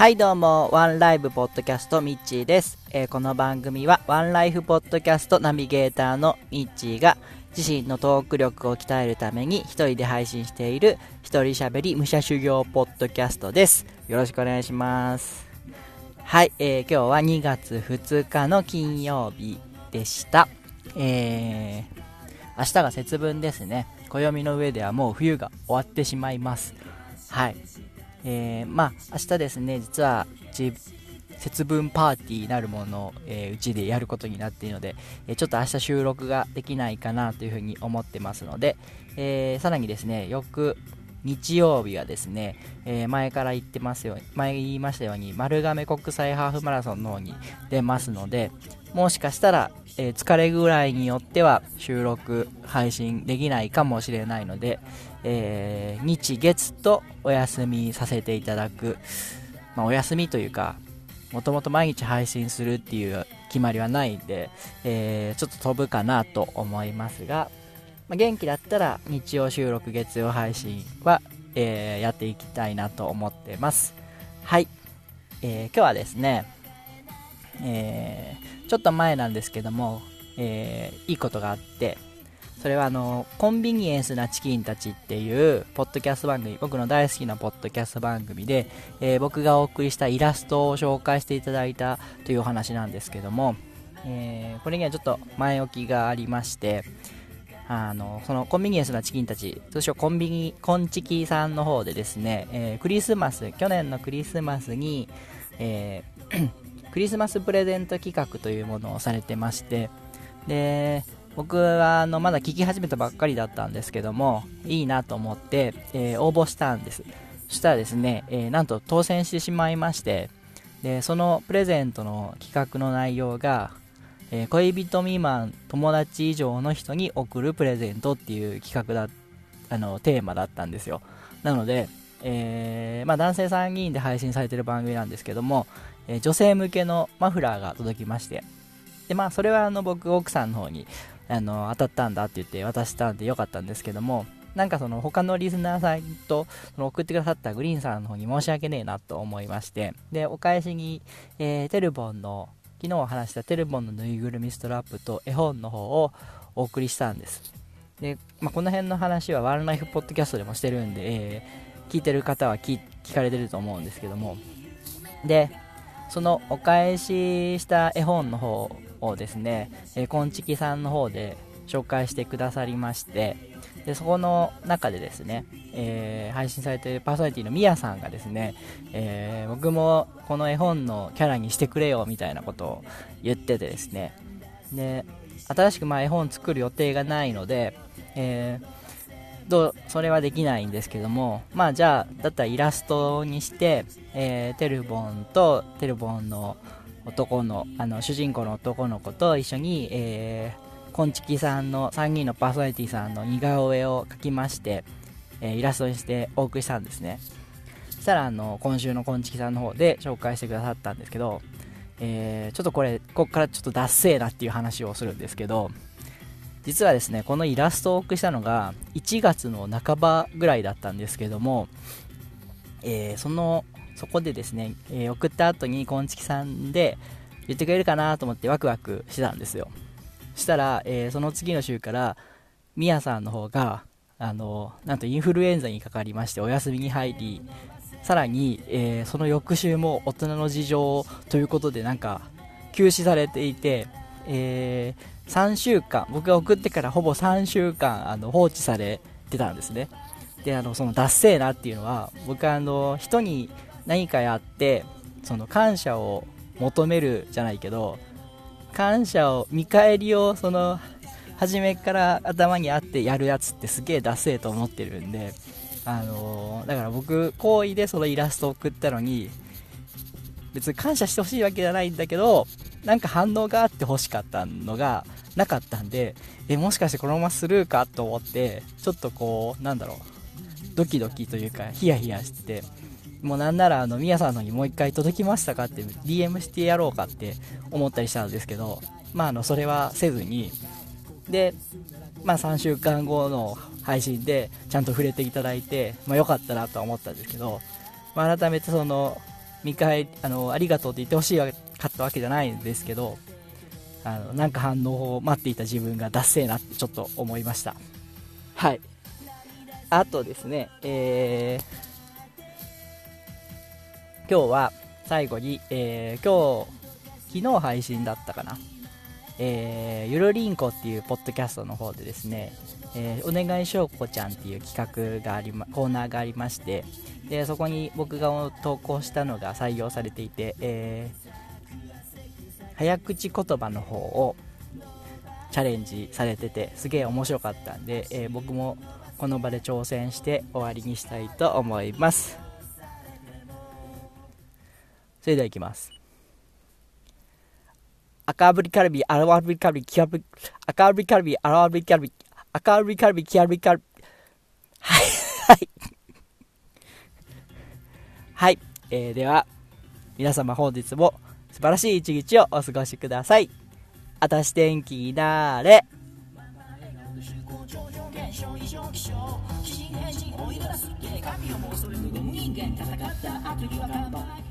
はいどうも、ワンライブポッドキャストミッチーです。えーこの番組はワンライフポッドキャストナビゲーターのミッチーが自身のトーク力を鍛えるために一人で配信している一人喋り武者修行ポッドキャストです。よろしくお願いします。はい、えー今日は2月2日の金曜日でした。えー明日が節分ですね。暦の上ではもう冬が終わってしまいます。はい。えーまあ明日ですね、実は節分パーティーなるものを、えーうちでやることになっているので、えーちょっと明日収録ができないかなというふうに思ってますので、えーさらにですね、翌日曜日はですね、え前から言ってますように、前言いましたように、丸亀国際ハーフマラソンの方に出ますので、もしかしたら、え疲れぐらいによっては収録、配信できないかもしれないので、え日月とお休みさせていただく、まあ、お休みというか、もともと毎日配信するっていう決まりはないんで、えーちょっと飛ぶかなと思いますが、まあ、元気だったら日曜収録月曜配信は、えーやっていきたいなと思ってます。はい、えー今日はですね、えーちょっと前なんですけども、えーいいことがあってそれはあのコンビニエンスなチキンたちっていうポッドキャスト番組僕の大好きなポッドキャスト番組で、えー僕がお送りしたイラストを紹介していただいたというお話なんですけども、えーこれにはちょっと前置きがありましてあのそのコンビニエンスなチキンたち通称コンビニコンチキさんの方でですね、えークリスマス去年のクリスマスに、えー クリスマスプレゼント企画というものをされてましてで僕はあのまだ聞き始めたばっかりだったんですけどもいいなと思って、えー応募したんです。そしたらですね、えーなんと当選してしまいましてでそのプレゼントの企画の内容が、えー恋人未満友達以上の人に送るプレゼントっていう企画だあのテーマだったんですよ。なので、えーまあ、男性3人で配信されてる番組なんですけども、え女性向けのマフラーが届きましてでまあそれはあの僕奥さんの方にあの当たったんだって言って渡したんでよかったんですけどもなんかその他のリスナーさんとその送ってくださったグリーンさんの方に申し訳ねえなと思いましてでお返しに、えーテルボンの昨日話したテルボンのぬいぐるみストラップと絵本の方をお送りしたんです。で、まあ、この辺の話はワンライフポッドキャストでもしてるんで、えー聞いてる方は聞かれてると思うんですけども。でそのお返しした絵本の方をですね、えー、こんちきさんの方で紹介してくださりましてでそこの中でですね、えー配信されているパーソナリティのみやさんがですね、えー僕もこの絵本のキャラにしてくれよみたいなことを言っててですねで新しくまあ絵本作る予定がないので、えーどうそれはできないんですけどもまあじゃあだったらイラストにして、えーテルボンとテルボンの男のあの主人公の男の子と一緒に、えー、こんちきさんの3人のパーソナリティさんの似顔絵を描きまして、えーイラストにしてお送りしたんですね。そしたらあの今週のこんちきさんの方で紹介してくださったんですけど、えーちょっとこれここからちょっとダッセーなっていう話をするんですけど実はですねこのイラストをお送りしたのが1月の半ばぐらいだったんですけども、えーそのそこでですね、えー送った後にこんちきさんで言ってくれるかなと思ってワクワクしてたんですよ。したら、えーその次の週からみやさんの方があのなんとインフルエンザにかかりましてお休みに入りさらに、えーその翌週も大人の事情ということでなんか休止されていて、え3週間僕が送ってからほぼ3週間あの放置されてたんですね。であのそのダッセーなっていうのは僕はあの人に何かやってその感謝を求めるじゃないけど感謝を見返りをその初めから頭にあってやるやつってすげえダセーと思ってるんであのーだから僕好意でそのイラストを送ったのに別に感謝してほしいわけじゃないんだけどなんか反応があって欲しかったのがなかったんでえもしかしてこのままスルーかと思ってちょっとこうなんだろうドキドキというかヒヤヒヤしててもうなんならあのみやさんのにもう一回届きましたかって DM してやろうかって思ったりしたんですけどまああのそれはせずにでまあ3週間後の配信でちゃんと触れていただいてまあ良かったなとは思ったんですけど、まあ、改めてその見返あのありがとうって言ってほしいかったわけじゃないんですけどあのなんか反応を待っていた自分がダッセーなってちょっと思いました。はい。あとですねえー、今日は最後に、えー、今日昨日配信だったかなえー、ゆるりんこっていうポッドキャストの方でですね、えー、お願いしょうこちゃんっていう企画があり、ま、コーナーがありまして、で、そこに僕が投稿したのが採用されていて、えー、早口言葉の方をチャレンジされてて、すげえ面白かったんで、え、僕もこの場で挑戦して終わりにしたいと思います。それではいきます。赤ブリカルビ、アラブリカルビ、キャブリ、赤ブリカルビ、アラブリカルビ、赤ブリカルビ、キャブリカルビ。はい、はい。はい。えー、では、皆様本日も素晴らしい一日をお過ごしください。あたし天気なーれ。神をも恐れぬ人間戦った後には乾杯